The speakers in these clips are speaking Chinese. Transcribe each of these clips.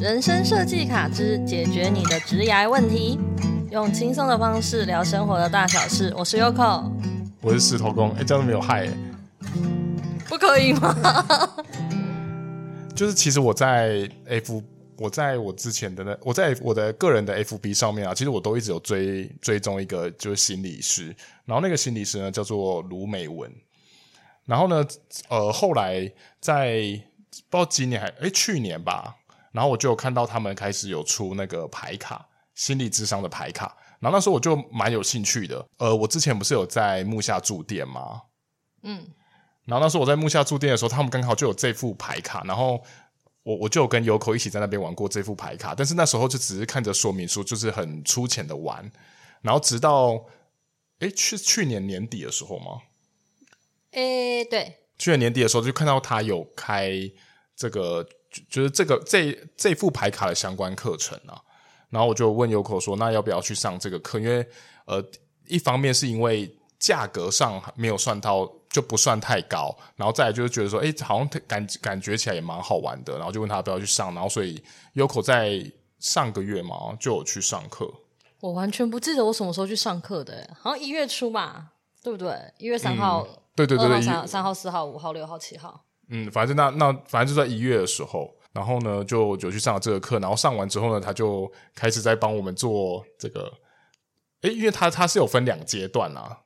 人生设计卡之解决你的职涯问题，用轻松的方式聊生活的大小事。我是 Yoko，我是石头公。哎、欸，这样子没有害、欸，不可以吗？就是其实我在 F，我在我之前的那，我在我的个人的 FB 上面啊，其实我都一直有追追踪一个就是心理师，然后那个心理师呢叫做卢美文，然后呢，呃，后来在不知道今年还哎、欸、去年吧。然后我就有看到他们开始有出那个牌卡，心理智商的牌卡。然后那时候我就蛮有兴趣的。呃，我之前不是有在木下住店吗？嗯。然后那时候我在木下住店的时候，他们刚好就有这副牌卡。然后我我就有跟 Yoko 一起在那边玩过这副牌卡。但是那时候就只是看着说明书，就是很粗浅的玩。然后直到，诶，去去年年底的时候吗？诶，对。去年年底的时候就看到他有开这个。就是这个这这副牌卡的相关课程啊，然后我就问 Yoko 说，那要不要去上这个课？因为呃，一方面是因为价格上没有算到，就不算太高，然后再来就是觉得说，哎，好像感感觉起来也蛮好玩的，然后就问他要不要去上，然后所以 Yoko 在上个月嘛就有去上课。我完全不记得我什么时候去上课的，好像一月初吧，对不对？一月三号，嗯、对对对对，三三号、四号、五号、六号、七号。嗯，反正那那反正就在一月的时候，然后呢就就去上了这个课，然后上完之后呢，他就开始在帮我们做这个，诶，因为他他是有分两阶段啊。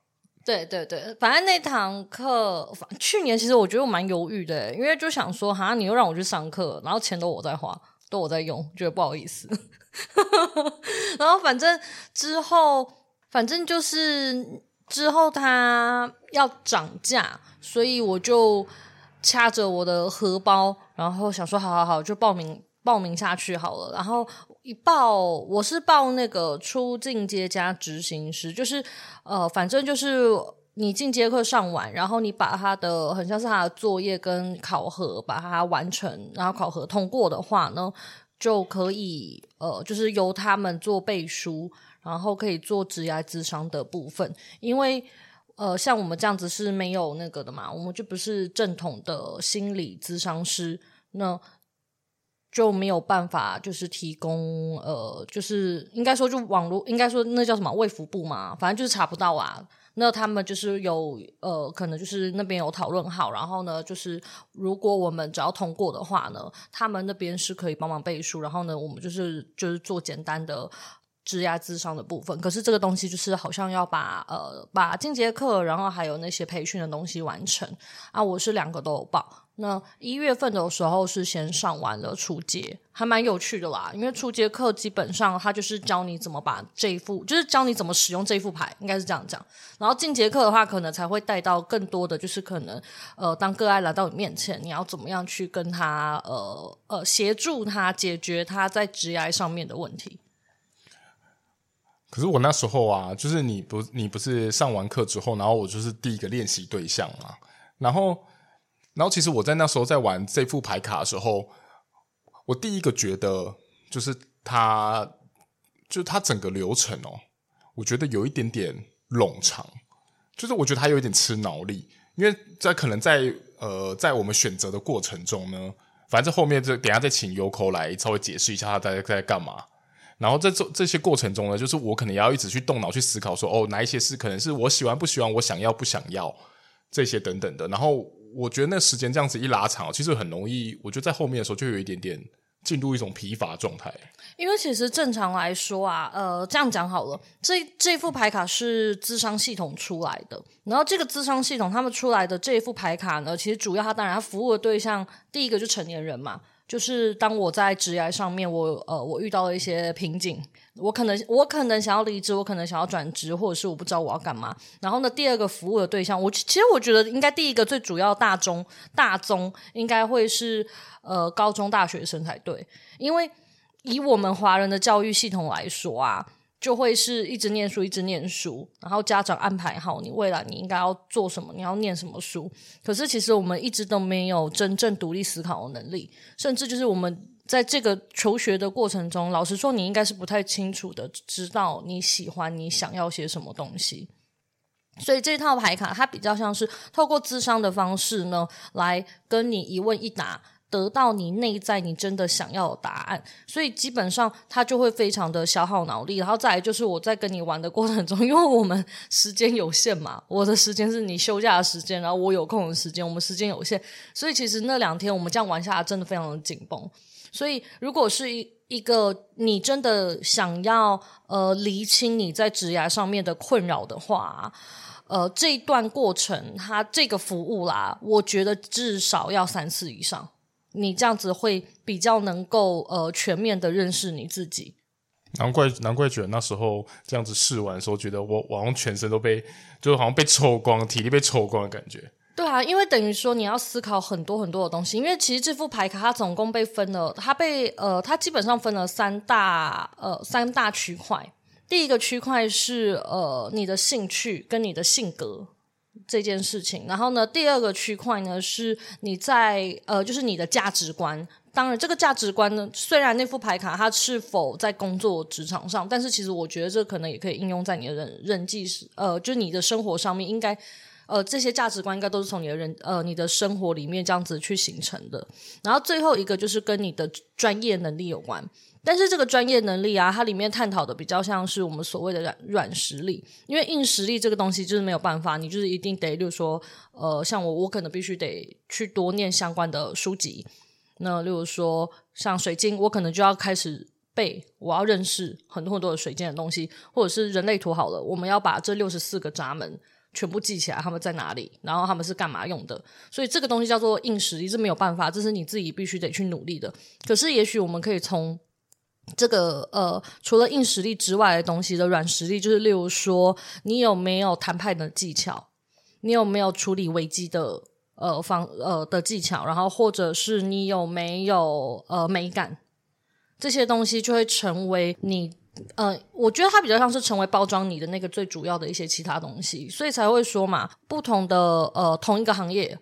对对对，反正那堂课，去年其实我觉得我蛮犹豫的，因为就想说，哈，你又让我去上课，然后钱都我在花，都我在用，觉得不好意思。然后反正之后，反正就是之后他要涨价，所以我就。掐着我的荷包，然后想说好好好，就报名报名下去好了。然后一报，我是报那个出进阶加执行师，就是呃，反正就是你进阶课上完，然后你把他的很像是他的作业跟考核把它完成，然后考核通过的话呢，就可以呃，就是由他们做背书，然后可以做职涯咨商的部分，因为。呃，像我们这样子是没有那个的嘛，我们就不是正统的心理咨商师，那就没有办法就是提供呃，就是应该说就网络应该说那叫什么卫福部嘛，反正就是查不到啊。那他们就是有呃，可能就是那边有讨论好，然后呢，就是如果我们只要通过的话呢，他们那边是可以帮忙背书，然后呢，我们就是就是做简单的。职涯智商的部分，可是这个东西就是好像要把呃把进阶课，然后还有那些培训的东西完成啊。我是两个都有报。那一月份的时候是先上完了初阶，还蛮有趣的啦。因为初阶课基本上它就是教你怎么把这一副，就是教你怎么使用这副牌，应该是这样讲。然后进阶课的话，可能才会带到更多的，就是可能呃当个案来到你面前，你要怎么样去跟他呃呃协助他解决他在职涯上面的问题。可是我那时候啊，就是你不，你不是上完课之后，然后我就是第一个练习对象嘛。然后，然后其实我在那时候在玩这副牌卡的时候，我第一个觉得就是它，就是它整个流程哦，我觉得有一点点冗长，就是我觉得它有一点吃脑力，因为在可能在呃在我们选择的过程中呢，反正后面就等下再请 Yoko 来稍微解释一下他在在干嘛。然后在这这些过程中呢，就是我可能要一直去动脑去思考说，哦，哪一些是可能是我喜欢不喜欢，我想要不想要这些等等的。然后我觉得那时间这样子一拉长，其实很容易，我觉得在后面的时候就有一点点进入一种疲乏状态。因为其实正常来说啊，呃，这样讲好了，这这副牌卡是智商系统出来的，然后这个智商系统他们出来的这一副牌卡呢，其实主要它当然它服务的对象第一个就成年人嘛。就是当我在职业上面，我呃，我遇到了一些瓶颈，我可能我可能想要离职，我可能想要转职，或者是我不知道我要干嘛。然后呢，第二个服务的对象，我其实我觉得应该第一个最主要大中大宗应该会是呃高中大学生才对，因为以我们华人的教育系统来说啊。就会是一直念书，一直念书，然后家长安排好你未来你应该要做什么，你要念什么书。可是其实我们一直都没有真正独立思考的能力，甚至就是我们在这个求学的过程中，老实说，你应该是不太清楚的，知道你喜欢你想要些什么东西。所以这套牌卡它比较像是透过智商的方式呢，来跟你一问一答。得到你内在你真的想要的答案，所以基本上它就会非常的消耗脑力。然后再来就是我在跟你玩的过程中，因为我们时间有限嘛，我的时间是你休假的时间，然后我有空的时间，我们时间有限，所以其实那两天我们这样玩下来真的非常的紧绷。所以如果是一一个你真的想要呃厘清你在职涯上面的困扰的话。呃，这一段过程，它这个服务啦，我觉得至少要三次以上，你这样子会比较能够呃全面的认识你自己。难怪难怪觉得那时候这样子试完的时候，觉得我我好像全身都被，就好像被抽光，体力被抽光的感觉。对啊，因为等于说你要思考很多很多的东西，因为其实这副牌卡它总共被分了，它被呃它基本上分了三大呃三大区块。第一个区块是呃你的兴趣跟你的性格这件事情，然后呢，第二个区块呢是你在呃就是你的价值观。当然，这个价值观呢，虽然那副牌卡它是否在工作职场上，但是其实我觉得这可能也可以应用在你的人人际呃就是你的生活上面，应该呃这些价值观应该都是从你的人呃你的生活里面这样子去形成的。然后最后一个就是跟你的专业能力有关。但是这个专业能力啊，它里面探讨的比较像是我们所谓的软软实力，因为硬实力这个东西就是没有办法，你就是一定得，例如说，呃，像我，我可能必须得去多念相关的书籍。那例如说，像水晶，我可能就要开始背，我要认识很多很多的水晶的东西，或者是人类图好了，我们要把这六十四个闸门全部记起来，他们在哪里，然后他们是干嘛用的。所以这个东西叫做硬实力，是没有办法，这是你自己必须得去努力的。可是也许我们可以从这个呃，除了硬实力之外的东西的软实力，就是例如说，你有没有谈判的技巧？你有没有处理危机的呃方呃的技巧？然后或者是你有没有呃美感？这些东西就会成为你呃，我觉得它比较像是成为包装你的那个最主要的一些其他东西，所以才会说嘛，不同的呃同一个行业，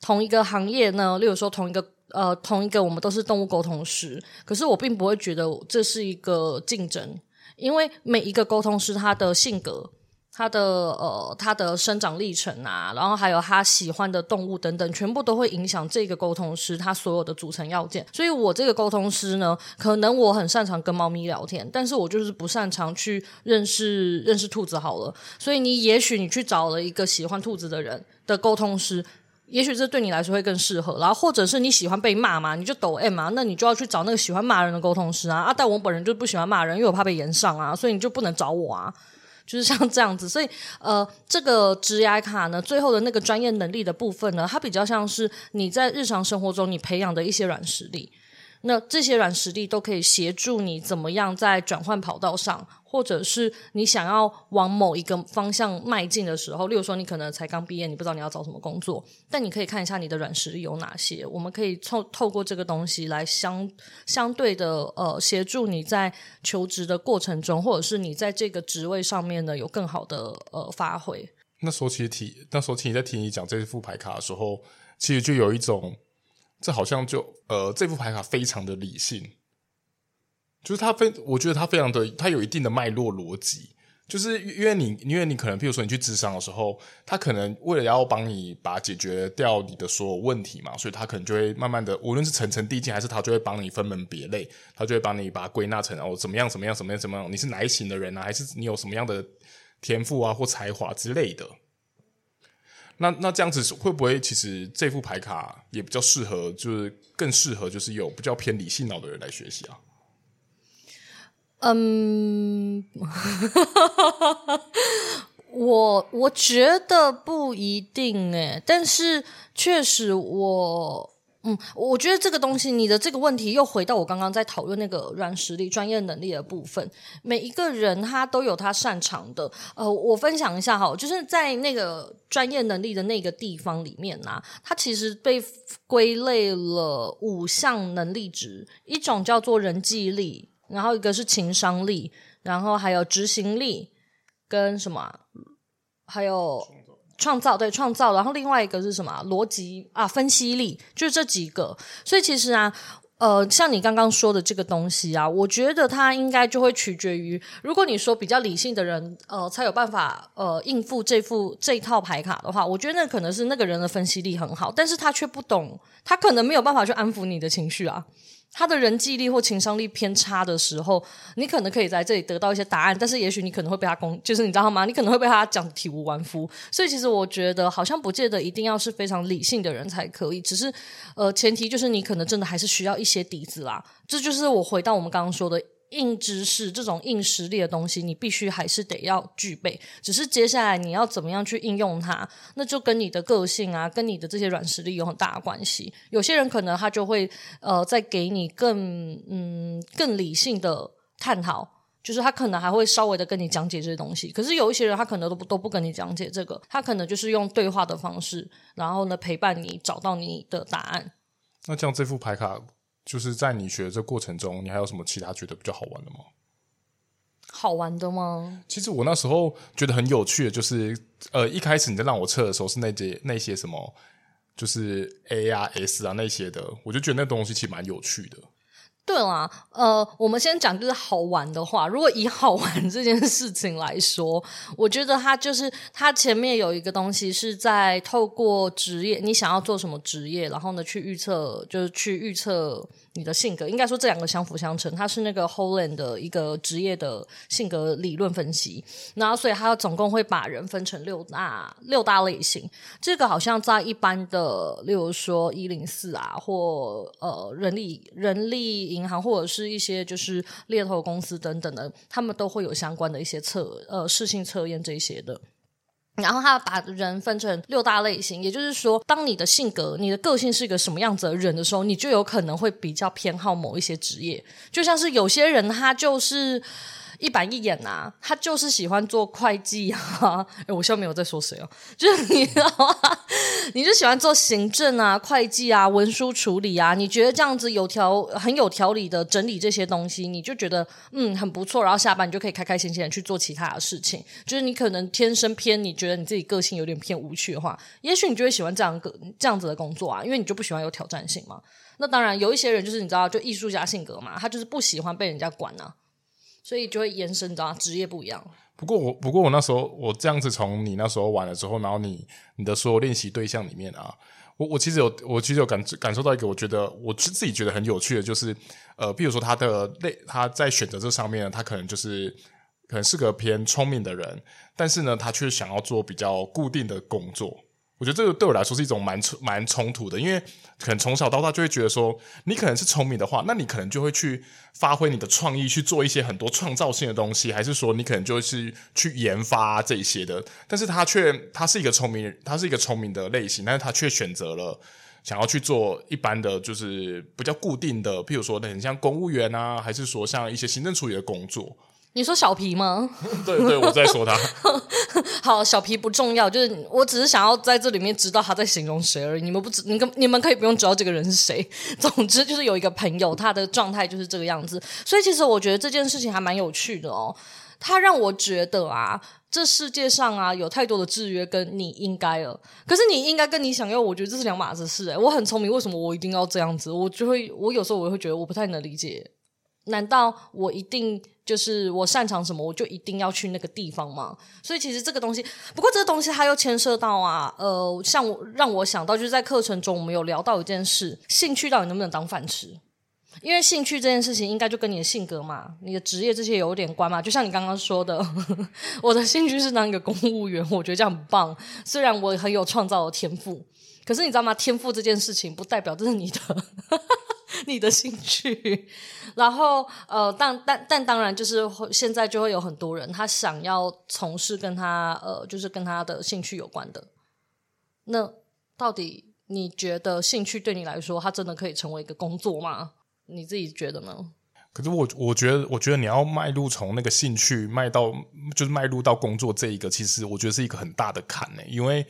同一个行业呢，例如说同一个。呃，同一个我们都是动物沟通师，可是我并不会觉得这是一个竞争，因为每一个沟通师他的性格、他的呃、他的生长历程啊，然后还有他喜欢的动物等等，全部都会影响这个沟通师他所有的组成要件。所以我这个沟通师呢，可能我很擅长跟猫咪聊天，但是我就是不擅长去认识认识兔子好了。所以你也许你去找了一个喜欢兔子的人的沟通师。也许这对你来说会更适合，然后或者是你喜欢被骂嘛，你就抖 M 嘛，那你就要去找那个喜欢骂人的沟通师啊。啊，但我本人就不喜欢骂人，因为我怕被炎上啊，所以你就不能找我啊。就是像这样子，所以呃，这个职涯卡呢，最后的那个专业能力的部分呢，它比较像是你在日常生活中你培养的一些软实力。那这些软实力都可以协助你怎么样在转换跑道上，或者是你想要往某一个方向迈进的时候，例如说你可能才刚毕业，你不知道你要找什么工作，但你可以看一下你的软实力有哪些，我们可以透透过这个东西来相相对的呃协助你在求职的过程中，或者是你在这个职位上面呢有更好的呃发挥。那时候其实提那时候其实在听你讲这副牌卡的时候，其实就有一种。这好像就呃，这副牌卡非常的理性，就是它非，我觉得它非常的，它有一定的脉络逻辑，就是因为你，因为你可能，譬如说你去咨商的时候，他可能为了要帮你把解决掉你的所有问题嘛，所以他可能就会慢慢的，无论是层层递进，还是他就会帮你分门别类，他就会帮你把它归纳成哦，怎么样，怎么样，怎么样，怎么样，你是哪一型的人啊，还是你有什么样的天赋啊或才华之类的。那那这样子会不会其实这副牌卡也比较适合，就是更适合就是有比较偏理性脑的人来学习啊？嗯，我我觉得不一定诶，但是确实我。嗯，我觉得这个东西，你的这个问题又回到我刚刚在讨论那个软实力、专业能力的部分。每一个人他都有他擅长的。呃，我分享一下哈，就是在那个专业能力的那个地方里面呢、啊，它其实被归类了五项能力值，一种叫做人际力，然后一个是情商力，然后还有执行力，跟什么，还有。创造，对，创造，然后另外一个是什么？逻辑啊，分析力，就是这几个。所以其实啊，呃，像你刚刚说的这个东西啊，我觉得它应该就会取决于，如果你说比较理性的人，呃，才有办法呃应付这副这一套牌卡的话，我觉得那可能是那个人的分析力很好，但是他却不懂，他可能没有办法去安抚你的情绪啊。他的人际力或情商力偏差的时候，你可能可以在这里得到一些答案，但是也许你可能会被他攻，就是你知道吗？你可能会被他讲体无完肤。所以其实我觉得，好像不见得一定要是非常理性的人才可以，只是呃，前提就是你可能真的还是需要一些底子啦。这就是我回到我们刚刚说的。硬知识这种硬实力的东西，你必须还是得要具备。只是接下来你要怎么样去应用它，那就跟你的个性啊，跟你的这些软实力有很大的关系。有些人可能他就会呃，再给你更嗯更理性的探讨，就是他可能还会稍微的跟你讲解这些东西。可是有一些人他可能都不都不跟你讲解这个，他可能就是用对话的方式，然后呢陪伴你找到你的答案。那这样这副牌卡。就是在你学的这过程中，你还有什么其他觉得比较好玩的吗？好玩的吗？其实我那时候觉得很有趣的，就是呃，一开始你在让我测的时候是那些那些什么，就是 A 啊 S 啊那些的，我就觉得那东西其实蛮有趣的。对啦，呃，我们先讲就是好玩的话，如果以好玩这件事情来说，我觉得它就是它前面有一个东西是在透过职业，你想要做什么职业，然后呢去预测，就是去预测。你的性格应该说这两个相辅相成，它是那个 Holland 的一个职业的性格理论分析，然后所以它总共会把人分成六大六大类型。这个好像在一般的，例如说一零四啊，或呃人力人力银行或者是一些就是猎头公司等等的，他们都会有相关的一些测呃适性测验这些的。然后他把人分成六大类型，也就是说，当你的性格、你的个性是一个什么样子的人的时候，你就有可能会比较偏好某一些职业。就像是有些人，他就是。一板一眼呐、啊，他就是喜欢做会计啊。诶我现在没有在说谁哦，就是你知道吗？你就喜欢做行政啊、会计啊、文书处理啊。你觉得这样子有条很有条理的整理这些东西，你就觉得嗯很不错。然后下班你就可以开开心心的去做其他的事情。就是你可能天生偏，你觉得你自己个性有点偏无趣的话，也许你就会喜欢这样个这样子的工作啊，因为你就不喜欢有挑战性嘛。那当然有一些人就是你知道，就艺术家性格嘛，他就是不喜欢被人家管啊。所以就会延伸到职业不一样。不过我不过我那时候我这样子从你那时候玩了之后，然后你你的所有练习对象里面啊，我我其实有我其实有感感受到一个我觉得我自己觉得很有趣的，就是呃，比如说他的类他在选择这上面，他可能就是可能是个偏聪明的人，但是呢，他却想要做比较固定的工作。我觉得这个对我来说是一种蛮冲蛮冲突的，因为可能从小到大就会觉得说，你可能是聪明的话，那你可能就会去发挥你的创意，去做一些很多创造性的东西，还是说你可能就是去研发这些的。但是他却他是一个聪明人，他是一个聪明的类型，但是他却选择了想要去做一般的就是比较固定的，譬如说很像公务员啊，还是说像一些行政处理的工作。你说小皮吗？对对，我在说他。好，小皮不重要，就是我只是想要在这里面知道他在形容谁而已。你们不知，你跟你们可以不用知道这个人是谁。总之就是有一个朋友，他的状态就是这个样子。所以其实我觉得这件事情还蛮有趣的哦。他让我觉得啊，这世界上啊有太多的制约跟你应该了。可是你应该跟你想要，我觉得这是两码子事。诶，我很聪明，为什么我一定要这样子？我就会，我有时候我会觉得我不太能理解。难道我一定就是我擅长什么，我就一定要去那个地方吗？所以其实这个东西，不过这个东西它又牵涉到啊，呃，像我让我想到，就是在课程中我们有聊到一件事：兴趣到底能不能当饭吃？因为兴趣这件事情，应该就跟你的性格嘛、你的职业这些有点关嘛。就像你刚刚说的，我的兴趣是当一个公务员，我觉得这样很棒。虽然我很有创造的天赋，可是你知道吗？天赋这件事情不代表这是你的。你的兴趣，然后呃，但但但当然，就是现在就会有很多人，他想要从事跟他呃，就是跟他的兴趣有关的。那到底你觉得兴趣对你来说，它真的可以成为一个工作吗？你自己觉得呢？可是我我觉得，我觉得你要迈入从那个兴趣迈到，就是迈入到工作这一个，其实我觉得是一个很大的坎呢，因为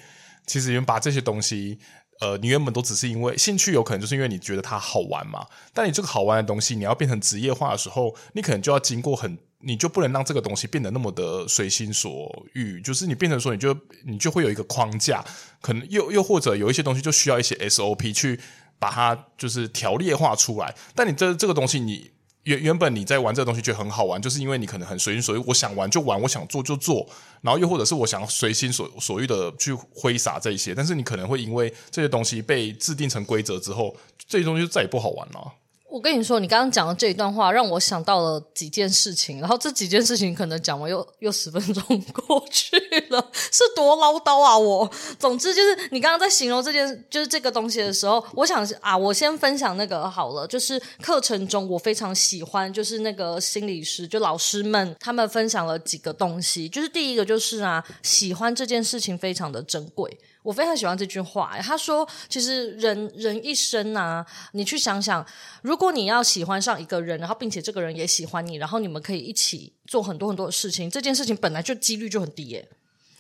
其实你们把这些东西。呃，你原本都只是因为兴趣，有可能就是因为你觉得它好玩嘛。但你这个好玩的东西，你要变成职业化的时候，你可能就要经过很，你就不能让这个东西变得那么的随心所欲。就是你变成说，你就你就会有一个框架，可能又又或者有一些东西就需要一些 SOP 去把它就是条列化出来。但你这这个东西你，你原原本你在玩这个东西觉得很好玩，就是因为你可能很随心所欲，我想玩就玩，我想做就做，然后又或者是我想随心所所欲的去挥洒这一些。但是你可能会因为这些东西被制定成规则之后，这些东西就再也不好玩了。我跟你说，你刚刚讲的这一段话让我想到了几件事情，然后这几件事情可能讲完又 又十分钟过去了，是多唠叨啊！我总之就是你刚刚在形容这件就是这个东西的时候，我想啊，我先分享那个好了，就是课程中我非常喜欢，就是那个心理师就老师们他们分享了几个东西，就是第一个就是啊，喜欢这件事情非常的珍贵。我非常喜欢这句话，他说：“其实人人一生啊，你去想想，如果你要喜欢上一个人，然后并且这个人也喜欢你，然后你们可以一起做很多很多的事情，这件事情本来就几率就很低耶。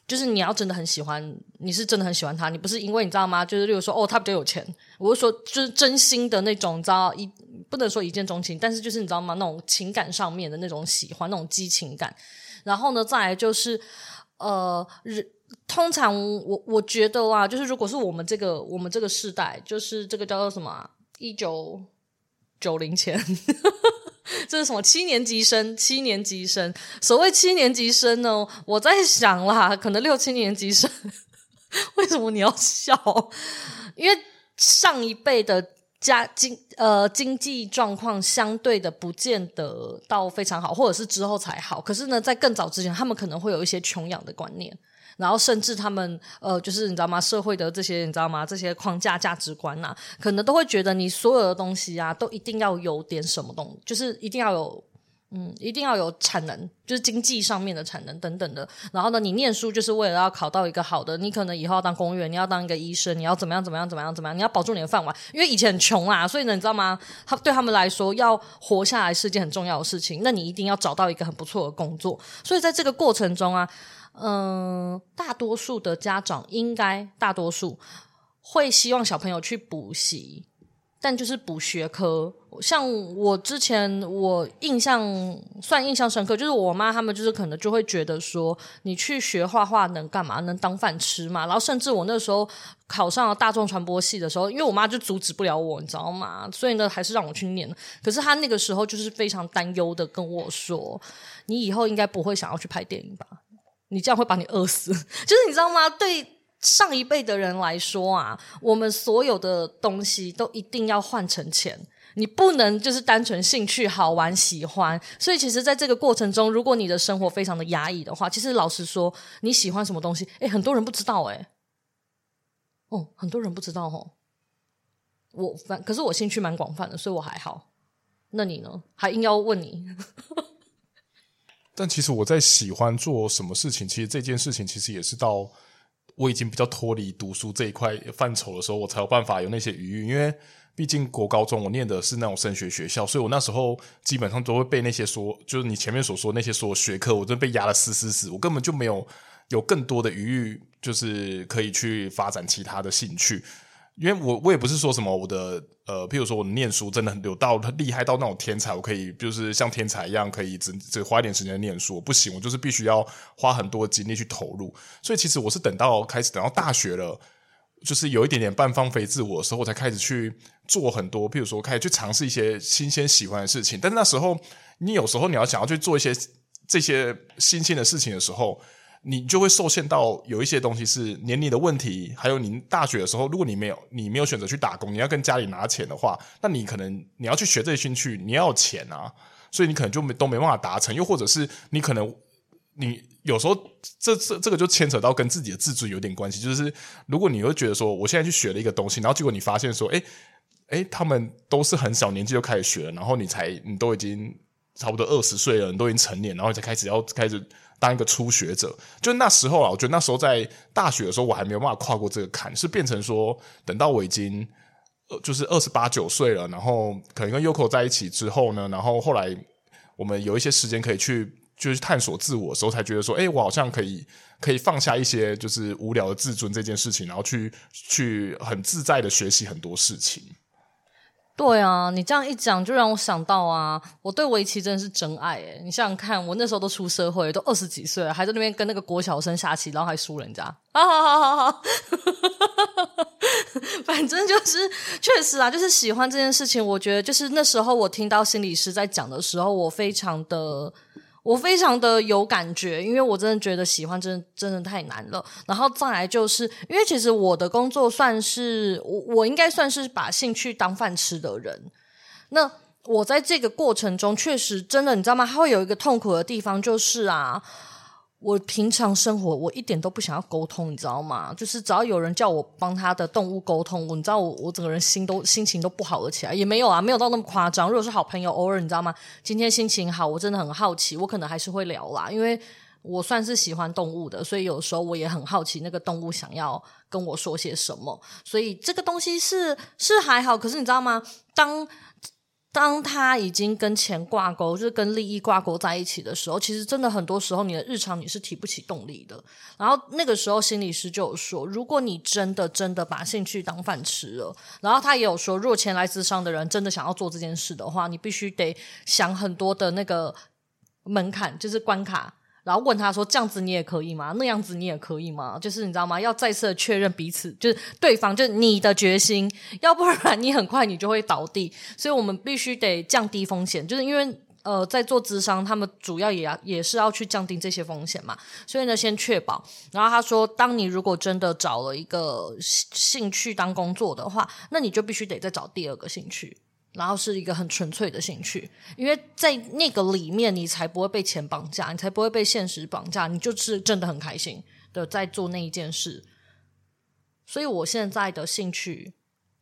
就是你要真的很喜欢，你是真的很喜欢他，你不是因为你知道吗？就是例如说，哦，他比较有钱，我是说，就是真心的那种，知道一不能说一见钟情，但是就是你知道吗？那种情感上面的那种喜欢，那种激情感。然后呢，再来就是呃人。”通常我我觉得啊，就是如果是我们这个我们这个世代，就是这个叫做什么，一九九零前，这是什么七年级生？七年级生，所谓七年级生呢，我在想啦，可能六七年级生。为什么你要笑？因为上一辈的家经呃经济状况相对的不见得到非常好，或者是之后才好。可是呢，在更早之前，他们可能会有一些穷养的观念。然后甚至他们呃，就是你知道吗？社会的这些你知道吗？这些框架价值观呐，可能都会觉得你所有的东西啊，都一定要有点什么东，就是一定要有嗯，一定要有产能，就是经济上面的产能等等的。然后呢，你念书就是为了要考到一个好的，你可能以后要当公务员，你要当一个医生，你要怎么样怎么样怎么样怎么样，你要保住你的饭碗。因为以前很穷啊，所以呢，你知道吗？他对他们来说，要活下来是件很重要的事情。那你一定要找到一个很不错的工作。所以在这个过程中啊。嗯，大多数的家长应该大多数会希望小朋友去补习，但就是补学科。像我之前，我印象算印象深刻，就是我妈他们就是可能就会觉得说，你去学画画能干嘛？能当饭吃嘛？然后甚至我那时候考上了大众传播系的时候，因为我妈就阻止不了我，你知道吗？所以呢，还是让我去念。可是她那个时候就是非常担忧的跟我说，你以后应该不会想要去拍电影吧？你这样会把你饿死，就是你知道吗？对上一辈的人来说啊，我们所有的东西都一定要换成钱，你不能就是单纯兴趣、好玩、喜欢。所以，其实，在这个过程中，如果你的生活非常的压抑的话，其实老实说，你喜欢什么东西？诶，很多人不知道诶，哦，很多人不知道哦。我反可是我兴趣蛮广泛的，所以我还好。那你呢？还硬要问你？但其实我在喜欢做什么事情，其实这件事情其实也是到我已经比较脱离读书这一块范畴的时候，我才有办法有那些余裕。因为毕竟国高中我念的是那种升学学校，所以我那时候基本上都会被那些说，就是你前面所说那些所学科，我真的被压得死死死，我根本就没有有更多的余裕，就是可以去发展其他的兴趣。因为我我也不是说什么我的呃，譬如说我念书真的很有到厉害到那种天才，我可以就是像天才一样可以只只花一点时间念书，不行，我就是必须要花很多精力去投入。所以其实我是等到开始等到大学了，就是有一点点半放飞自我的时候，我才开始去做很多，譬如说开始去尝试一些新鲜喜欢的事情。但是那时候你有时候你要想要去做一些这些新鲜的事情的时候。你就会受限到有一些东西是年龄的问题，还有你大学的时候，如果你没有你没有选择去打工，你要跟家里拿钱的话，那你可能你要去学这些兴趣，你要钱啊，所以你可能就没都没办法达成。又或者是你可能你有时候这这这个就牵扯到跟自己的自尊有点关系，就是如果你会觉得说我现在去学了一个东西，然后结果你发现说，诶诶，他们都是很小年纪就开始学了，然后你才你都已经差不多二十岁了，你都已经成年，然后你才开始要开始。当一个初学者，就那时候啊，我觉得那时候在大学的时候，我还没有办法跨过这个坎，是变成说，等到我已经呃，就是二十八九岁了，然后可能跟 Yoko 在一起之后呢，然后后来我们有一些时间可以去，就是探索自我的时候，才觉得说，诶，我好像可以可以放下一些就是无聊的自尊这件事情，然后去去很自在的学习很多事情。对啊，你这样一讲，就让我想到啊，我对围棋真的是真爱诶。你想想看，我那时候都出社会，都二十几岁了，还在那边跟那个国小生下棋，然后还输人家。啊哈哈哈哈！反正就是确实啊，就是喜欢这件事情。我觉得就是那时候我听到心理师在讲的时候，我非常的。我非常的有感觉，因为我真的觉得喜欢真的真的太难了。然后再来就是因为其实我的工作算是我我应该算是把兴趣当饭吃的人。那我在这个过程中确实真的你知道吗？他会有一个痛苦的地方，就是啊。我平常生活，我一点都不想要沟通，你知道吗？就是只要有人叫我帮他的动物沟通，你知道我我整个人心都心情都不好了起来。也没有啊，没有到那么夸张。如果是好朋友，偶尔你知道吗？今天心情好，我真的很好奇，我可能还是会聊啦，因为我算是喜欢动物的，所以有时候我也很好奇那个动物想要跟我说些什么。所以这个东西是是还好，可是你知道吗？当当他已经跟钱挂钩，就是跟利益挂钩在一起的时候，其实真的很多时候你的日常你是提不起动力的。然后那个时候心理师就有说，如果你真的真的把兴趣当饭吃了，然后他也有说，若前来自商的人真的想要做这件事的话，你必须得想很多的那个门槛，就是关卡。然后问他说：“这样子你也可以吗？那样子你也可以吗？就是你知道吗？要再次的确认彼此，就是对方，就是你的决心，要不然你很快你就会倒地。所以我们必须得降低风险，就是因为呃，在做咨商，他们主要也要也是要去降低这些风险嘛。所以呢，先确保。然后他说，当你如果真的找了一个兴趣当工作的话，那你就必须得再找第二个兴趣。”然后是一个很纯粹的兴趣，因为在那个里面，你才不会被钱绑架，你才不会被现实绑架，你就是真的很开心的在做那一件事。所以我现在的兴趣。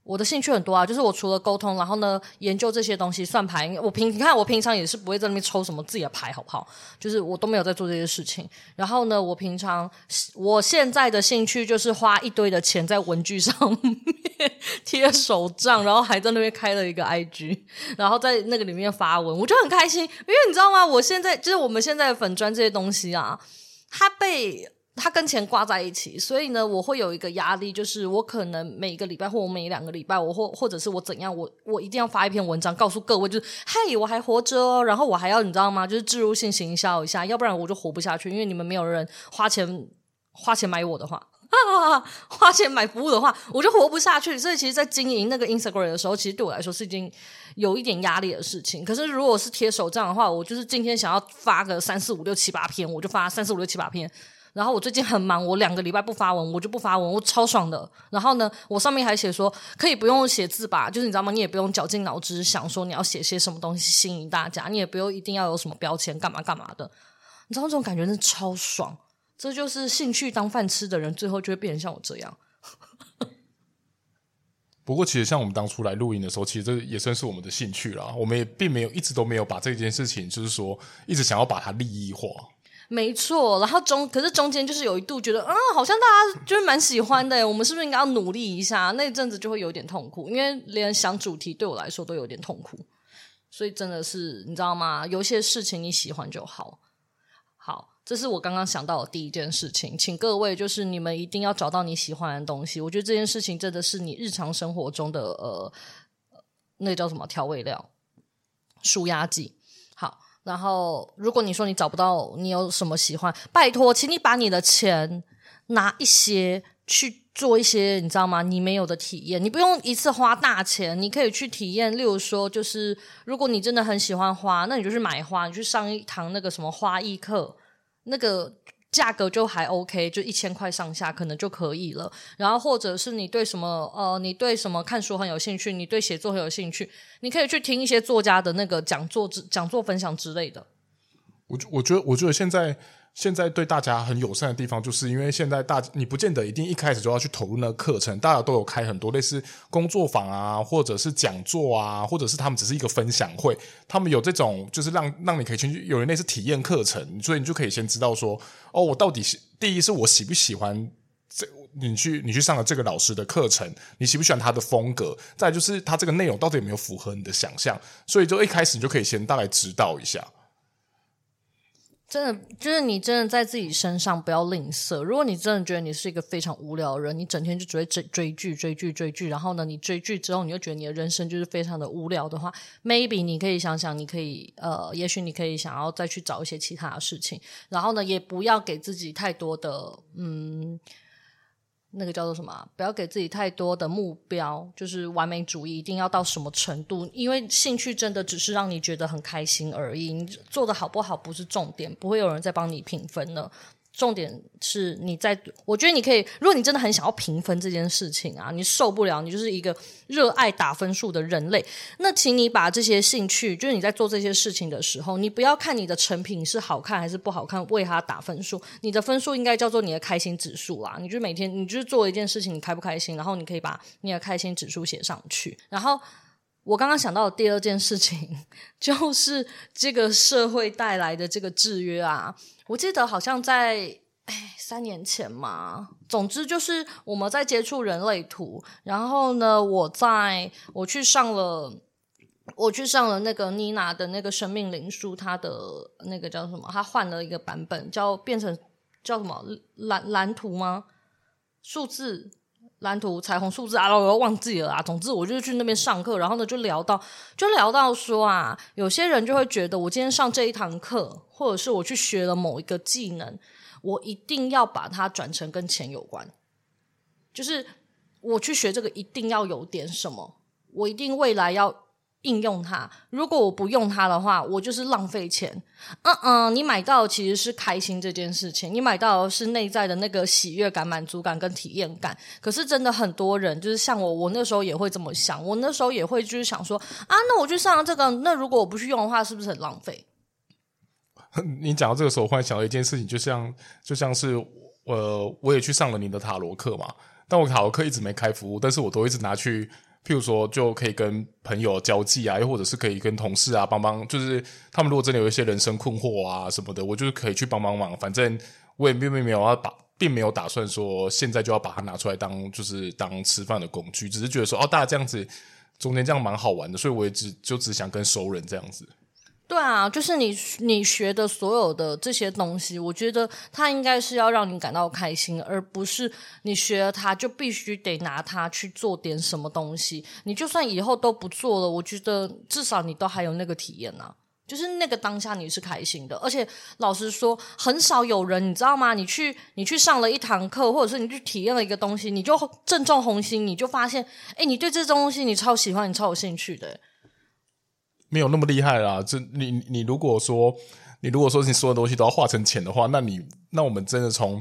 我的兴趣很多啊，就是我除了沟通，然后呢，研究这些东西算牌。我平你看我平常也是不会在那边抽什么自己的牌，好不好？就是我都没有在做这些事情。然后呢，我平常我现在的兴趣就是花一堆的钱在文具上面贴手账，然后还在那边开了一个 IG，然后在那个里面发文，我就很开心，因为你知道吗？我现在就是我们现在粉砖这些东西啊，它被。它跟钱挂在一起，所以呢，我会有一个压力，就是我可能每一个礼拜或我每两个礼拜，我或或者是我怎样，我我一定要发一篇文章，告诉各位，就是嘿，我还活着哦，然后我还要你知道吗？就是置入性行销一下，要不然我就活不下去，因为你们没有人花钱花钱买我的话，花钱买服务的话，我就活不下去。所以其实，在经营那个 Instagram 的时候，其实对我来说是已经有一点压力的事情。可是如果是贴手账的话，我就是今天想要发个三四五六七八篇，我就发三四五六七八篇。然后我最近很忙，我两个礼拜不发文，我就不发文，我超爽的。然后呢，我上面还写说可以不用写字吧，就是你知道吗？你也不用绞尽脑汁想说你要写些什么东西吸引大家，你也不用一定要有什么标签干嘛干嘛的。你知道这种感觉真的超爽，这就是兴趣当饭吃的人，最后就会变成像我这样。不过，其实像我们当初来录音的时候，其实这也算是我们的兴趣啦。我们也并没有一直都没有把这件事情，就是说一直想要把它利益化。没错，然后中可是中间就是有一度觉得，嗯，好像大家就是蛮喜欢的，我们是不是应该要努力一下？那阵子就会有点痛苦，因为连想主题对我来说都有点痛苦，所以真的是你知道吗？有些事情你喜欢就好。好，这是我刚刚想到的第一件事情，请各位就是你们一定要找到你喜欢的东西。我觉得这件事情真的是你日常生活中的呃，那叫什么调味料、舒压剂。然后，如果你说你找不到你有什么喜欢，拜托，请你把你的钱拿一些去做一些，你知道吗？你没有的体验，你不用一次花大钱，你可以去体验。例如说，就是如果你真的很喜欢花，那你就去买花，你去上一堂那个什么花艺课，那个。价格就还 OK，就一千块上下可能就可以了。然后或者是你对什么呃，你对什么看书很有兴趣，你对写作很有兴趣，你可以去听一些作家的那个讲座之讲座分享之类的。我我觉得我觉得现在。现在对大家很友善的地方，就是因为现在大你不见得一定一开始就要去投入那个课程，大家都有开很多类似工作坊啊，或者是讲座啊，或者是他们只是一个分享会，他们有这种就是让让你可以去有人类似体验课程，所以你就可以先知道说，哦，我到底是第一是我喜不喜欢这你去你去上了这个老师的课程，你喜不喜欢他的风格，再就是他这个内容到底有没有符合你的想象，所以就一开始你就可以先大概知道一下。真的就是你真的在自己身上不要吝啬。如果你真的觉得你是一个非常无聊的人，你整天就只会追追剧、追剧、追剧，然后呢，你追剧之后，你又觉得你的人生就是非常的无聊的话，maybe 你可以想想，你可以呃，也许你可以想要再去找一些其他的事情，然后呢，也不要给自己太多的嗯。那个叫做什么？不要给自己太多的目标，就是完美主义，一定要到什么程度？因为兴趣真的只是让你觉得很开心而已，你做的好不好不是重点，不会有人再帮你评分了。重点是你在，我觉得你可以，如果你真的很想要评分这件事情啊，你受不了，你就是一个热爱打分数的人类，那请你把这些兴趣，就是你在做这些事情的时候，你不要看你的成品是好看还是不好看，为它打分数，你的分数应该叫做你的开心指数啦。你就每天，你就是做一件事情，你开不开心，然后你可以把你的开心指数写上去。然后我刚刚想到的第二件事情，就是这个社会带来的这个制约啊。我记得好像在哎三年前嘛，总之就是我们在接触人类图，然后呢，我在我去上了，我去上了那个妮娜的那个生命灵书，它的那个叫什么？它换了一个版本，叫变成叫什么蓝蓝图吗？数字蓝图彩虹数字啊，我又忘记了啊。总之，我就去那边上课，然后呢，就聊到就聊到说啊，有些人就会觉得，我今天上这一堂课。或者是我去学了某一个技能，我一定要把它转成跟钱有关，就是我去学这个一定要有点什么，我一定未来要应用它。如果我不用它的话，我就是浪费钱。嗯嗯，你买到其实是开心这件事情，你买到是内在的那个喜悦感、满足感跟体验感。可是真的很多人就是像我，我那时候也会这么想，我那时候也会就是想说啊，那我去上这个，那如果我不去用的话，是不是很浪费？你讲到这个时候，我忽然想到一件事情，就像就像是呃，我也去上了你的塔罗课嘛，但我塔罗课一直没开服务，但是我都一直拿去，譬如说就可以跟朋友交际啊，又或者是可以跟同事啊帮帮，就是他们如果真的有一些人生困惑啊什么的，我就是可以去帮帮忙。反正我也并并没有要把，并没有打算说现在就要把它拿出来当就是当吃饭的工具，只是觉得说哦，大家这样子中间这样蛮好玩的，所以我也只就只想跟熟人这样子。对啊，就是你你学的所有的这些东西，我觉得它应该是要让你感到开心，而不是你学了它就必须得拿它去做点什么东西。你就算以后都不做了，我觉得至少你都还有那个体验呐、就是那个当下你是开心的。而且老实说，很少有人你知道吗？你去你去上了一堂课，或者是你去体验了一个东西，你就正中红心，你就发现，哎，你对这东西你超喜欢，你超有兴趣的。没有那么厉害啦，这你你如果说你如果说你所有东西都要化成钱的话，那你那我们真的从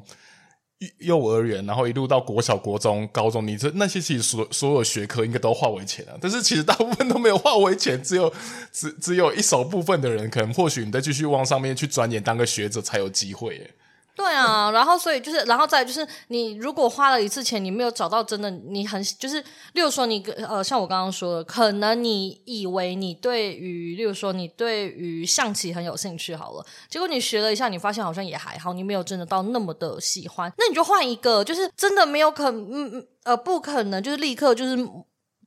幼儿园，然后一路到国小、国中、高中，你这那些其实所所有学科应该都化为钱啊。但是其实大部分都没有化为钱，只有只只有一少部分的人，可能或许你再继续往上面去钻研，当个学者才有机会。对啊，然后所以就是，然后再就是，你如果花了一次钱，你没有找到真的你很就是，例如说你呃，像我刚刚说的，可能你以为你对于，例如说你对于象棋很有兴趣好了，结果你学了一下，你发现好像也还好，你没有真的到那么的喜欢，那你就换一个，就是真的没有可嗯嗯呃不可能，就是立刻就是。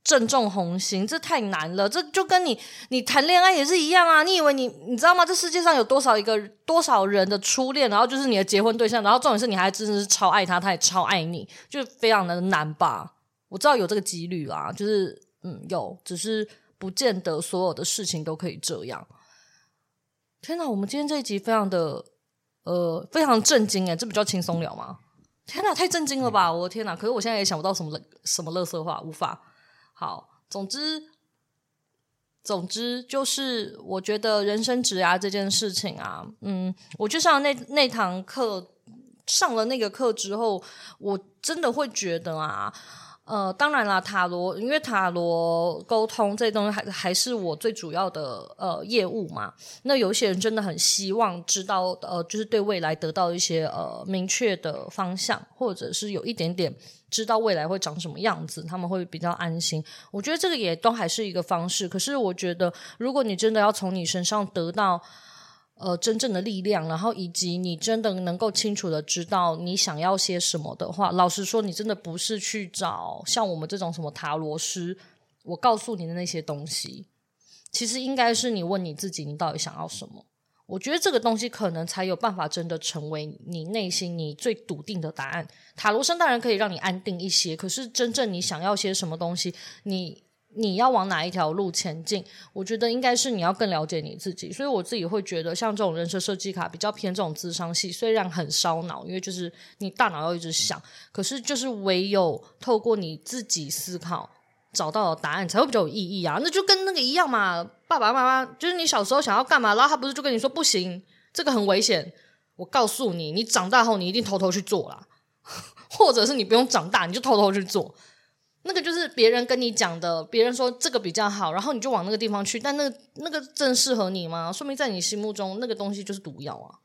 正中红心，这太难了。这就跟你你谈恋爱也是一样啊。你以为你你知道吗？这世界上有多少一个多少人的初恋，然后就是你的结婚对象，然后重点是你还真的是超爱他，他也超爱你，就非常的难吧？我知道有这个几率啦，就是嗯有，只是不见得所有的事情都可以这样。天哪，我们今天这一集非常的呃非常震惊诶，这比较轻松聊吗？天哪，太震惊了吧！我的天哪，可是我现在也想不到什么什么乐色话，无法。好，总之，总之就是，我觉得人生职涯这件事情啊，嗯，我就上那那堂课，上了那个课之后，我真的会觉得啊。呃，当然啦，塔罗，因为塔罗沟通这东西还还是我最主要的呃业务嘛。那有些人真的很希望知道，呃，就是对未来得到一些呃明确的方向，或者是有一点点知道未来会长什么样子，他们会比较安心。我觉得这个也都还是一个方式。可是我觉得，如果你真的要从你身上得到。呃，真正的力量，然后以及你真的能够清楚的知道你想要些什么的话，老实说，你真的不是去找像我们这种什么塔罗师，我告诉你的那些东西，其实应该是你问你自己，你到底想要什么？我觉得这个东西可能才有办法真的成为你内心你最笃定的答案。塔罗生当然可以让你安定一些，可是真正你想要些什么东西，你。你要往哪一条路前进？我觉得应该是你要更了解你自己。所以我自己会觉得，像这种人生设计卡比较偏这种智商系，虽然很烧脑，因为就是你大脑要一直想，可是就是唯有透过你自己思考，找到答案才会比较有意义啊。那就跟那个一样嘛，爸爸妈妈就是你小时候想要干嘛，然后他不是就跟你说不行，这个很危险。我告诉你，你长大后你一定偷偷去做啦，或者是你不用长大，你就偷偷去做。那个就是别人跟你讲的，别人说这个比较好，然后你就往那个地方去。但那个那个真适合你吗？说明在你心目中那个东西就是毒药啊。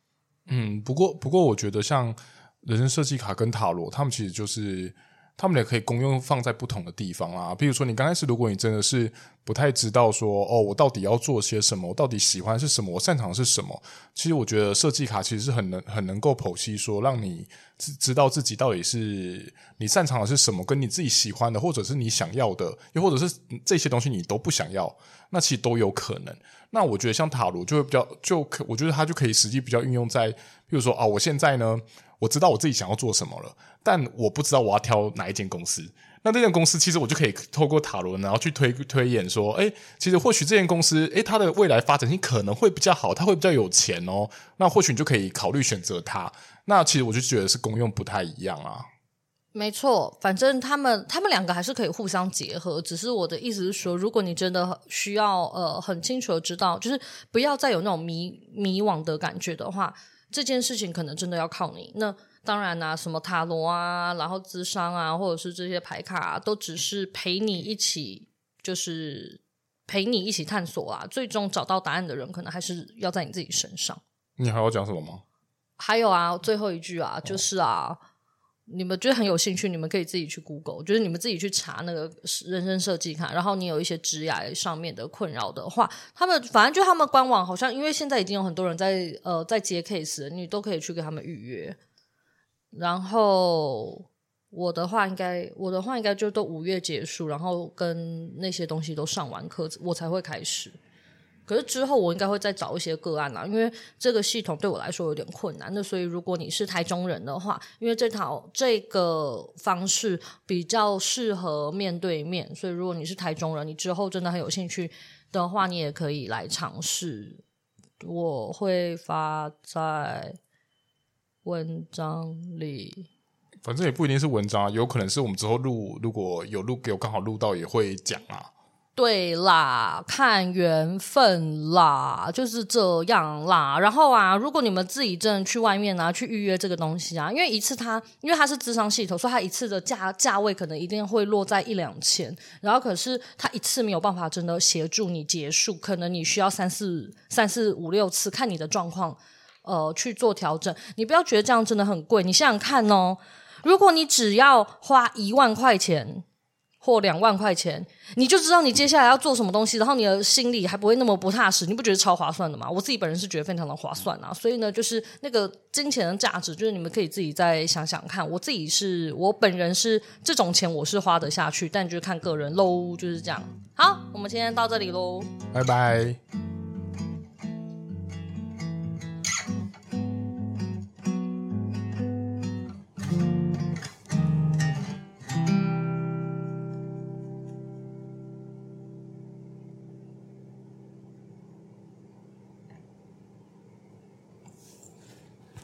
嗯，不过不过，我觉得像人生设计卡跟塔罗，他们其实就是。他们也可以公用放在不同的地方啊，比如说你刚开始，如果你真的是不太知道说，哦，我到底要做些什么，我到底喜欢是什么，我擅长是什么，其实我觉得设计卡其实是很能很能够剖析说，让你知知道自己到底是你擅长的是什么，跟你自己喜欢的，或者是你想要的，又或者是这些东西你都不想要，那其实都有可能。那我觉得像塔罗就会比较就可，我觉得它就可以实际比较运用在，比如说啊，我现在呢。我知道我自己想要做什么了，但我不知道我要挑哪一间公司。那这间公司其实我就可以透过塔罗，然后去推推演说，诶，其实或许这间公司，诶，它的未来发展性可能会比较好，它会比较有钱哦。那或许你就可以考虑选择它。那其实我就觉得是功用不太一样啊。没错，反正他们他们两个还是可以互相结合。只是我的意思是说，如果你真的需要呃很清楚的知道，就是不要再有那种迷迷惘的感觉的话。这件事情可能真的要靠你。那当然啦、啊，什么塔罗啊，然后智商啊，或者是这些牌卡啊，都只是陪你一起，就是陪你一起探索啊。最终找到答案的人，可能还是要在你自己身上。你还要讲什么吗？还有啊，最后一句啊，就是啊。哦你们觉得很有兴趣，你们可以自己去 Google，就是你们自己去查那个人生设计卡。然后你有一些职涯上面的困扰的话，他们反正就他们官网好像，因为现在已经有很多人在呃在接 case，你都可以去给他们预约。然后我的话应该我的话应该就都五月结束，然后跟那些东西都上完课，我才会开始。可是之后我应该会再找一些个案啦，因为这个系统对我来说有点困难。那所以如果你是台中人的话，因为这套这个方式比较适合面对面，所以如果你是台中人，你之后真的很有兴趣的话，你也可以来尝试。我会发在文章里，反正也不一定是文章，有可能是我们之后录，如果有录给我刚好录到，也会讲啊。对啦，看缘分啦，就是这样啦。然后啊，如果你们自己真的去外面啊，去预约这个东西啊，因为一次它，因为它是智商系统，所以它一次的价价位可能一定会落在一两千。然后可是它一次没有办法真的协助你结束，可能你需要三四三四五六次，看你的状况，呃，去做调整。你不要觉得这样真的很贵，你想想看哦，如果你只要花一万块钱。或两万块钱，你就知道你接下来要做什么东西，然后你的心里还不会那么不踏实，你不觉得超划算的吗？我自己本人是觉得非常的划算啊，所以呢，就是那个金钱的价值，就是你们可以自己再想想看。我自己是我本人是这种钱我是花得下去，但就是看个人喽，就是这样。好，我们今天到这里喽，拜拜。